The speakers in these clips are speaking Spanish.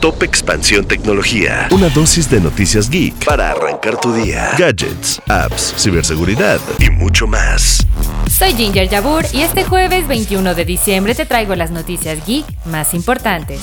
Top Expansión Tecnología. Una dosis de noticias geek para arrancar tu día. Gadgets, apps, ciberseguridad y mucho más. Soy Ginger Yabur y este jueves 21 de diciembre te traigo las noticias geek más importantes.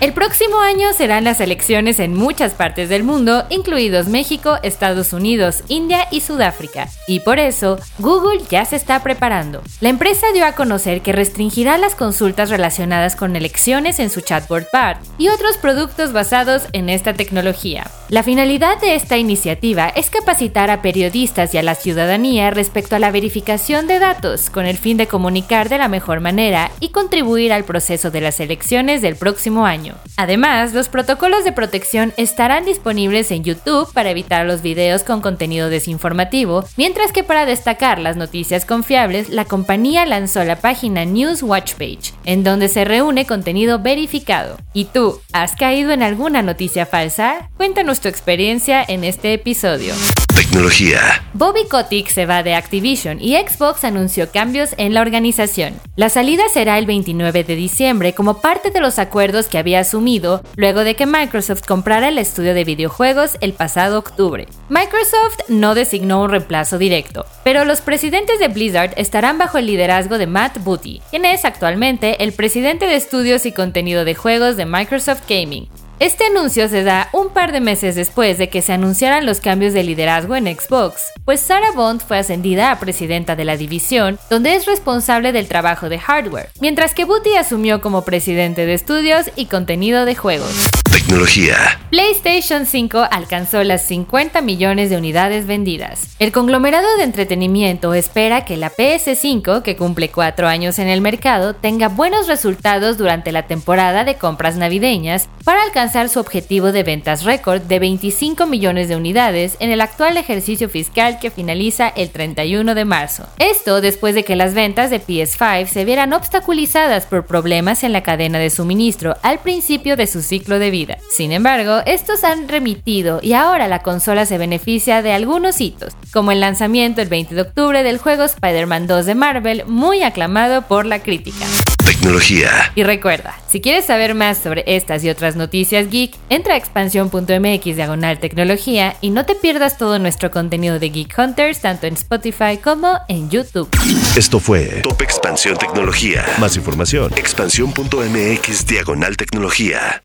El próximo año serán las elecciones en muchas partes del mundo, incluidos México, Estados Unidos, India y Sudáfrica. Y por eso, Google ya se está preparando. La empresa dio a conocer que restringirá las consultas relacionadas con elecciones en su chatbot BART y otros productos basados en esta tecnología. La finalidad de esta iniciativa es capacitar a periodistas y a la ciudadanía respecto a la verificación de datos, con el fin de comunicar de la mejor manera y contribuir al proceso de las elecciones del próximo año. Además, los protocolos de protección estarán disponibles en YouTube para evitar los videos con contenido desinformativo, mientras que para destacar las noticias confiables, la compañía lanzó la página News Watch Page, en donde se reúne contenido verificado. ¿Y tú, has caído en alguna noticia falsa? Cuéntanos tu experiencia en este episodio. Tecnología. Bobby Kotick se va de Activision y Xbox anunció cambios en la organización. La salida será el 29 de diciembre como parte de los acuerdos que había asumido luego de que Microsoft comprara el estudio de videojuegos el pasado octubre. Microsoft no designó un reemplazo directo, pero los presidentes de Blizzard estarán bajo el liderazgo de Matt Booty, quien es actualmente el presidente de estudios y contenido de juegos de Microsoft Gaming. Este anuncio se da un par de meses después de que se anunciaran los cambios de liderazgo en Xbox, pues Sarah Bond fue ascendida a presidenta de la división, donde es responsable del trabajo de hardware, mientras que Booty asumió como presidente de estudios y contenido de juegos. Tecnología. PlayStation 5 alcanzó las 50 millones de unidades vendidas. El conglomerado de entretenimiento espera que la PS5, que cumple 4 años en el mercado, tenga buenos resultados durante la temporada de compras navideñas para alcanzar su objetivo de ventas récord de 25 millones de unidades en el actual ejercicio fiscal que finaliza el 31 de marzo. Esto después de que las ventas de PS5 se vieran obstaculizadas por problemas en la cadena de suministro al principio de su ciclo de vida. Sin embargo, estos han remitido y ahora la consola se beneficia de algunos hitos, como el lanzamiento el 20 de octubre del juego Spider-Man 2 de Marvel, muy aclamado por la crítica. Tecnología. Y recuerda, si quieres saber más sobre estas y otras noticias geek, entra a expansión.mx diagonal tecnología y no te pierdas todo nuestro contenido de Geek Hunters tanto en Spotify como en YouTube. Esto fue Top Expansión Tecnología. Más información. Expansión.mx diagonal tecnología.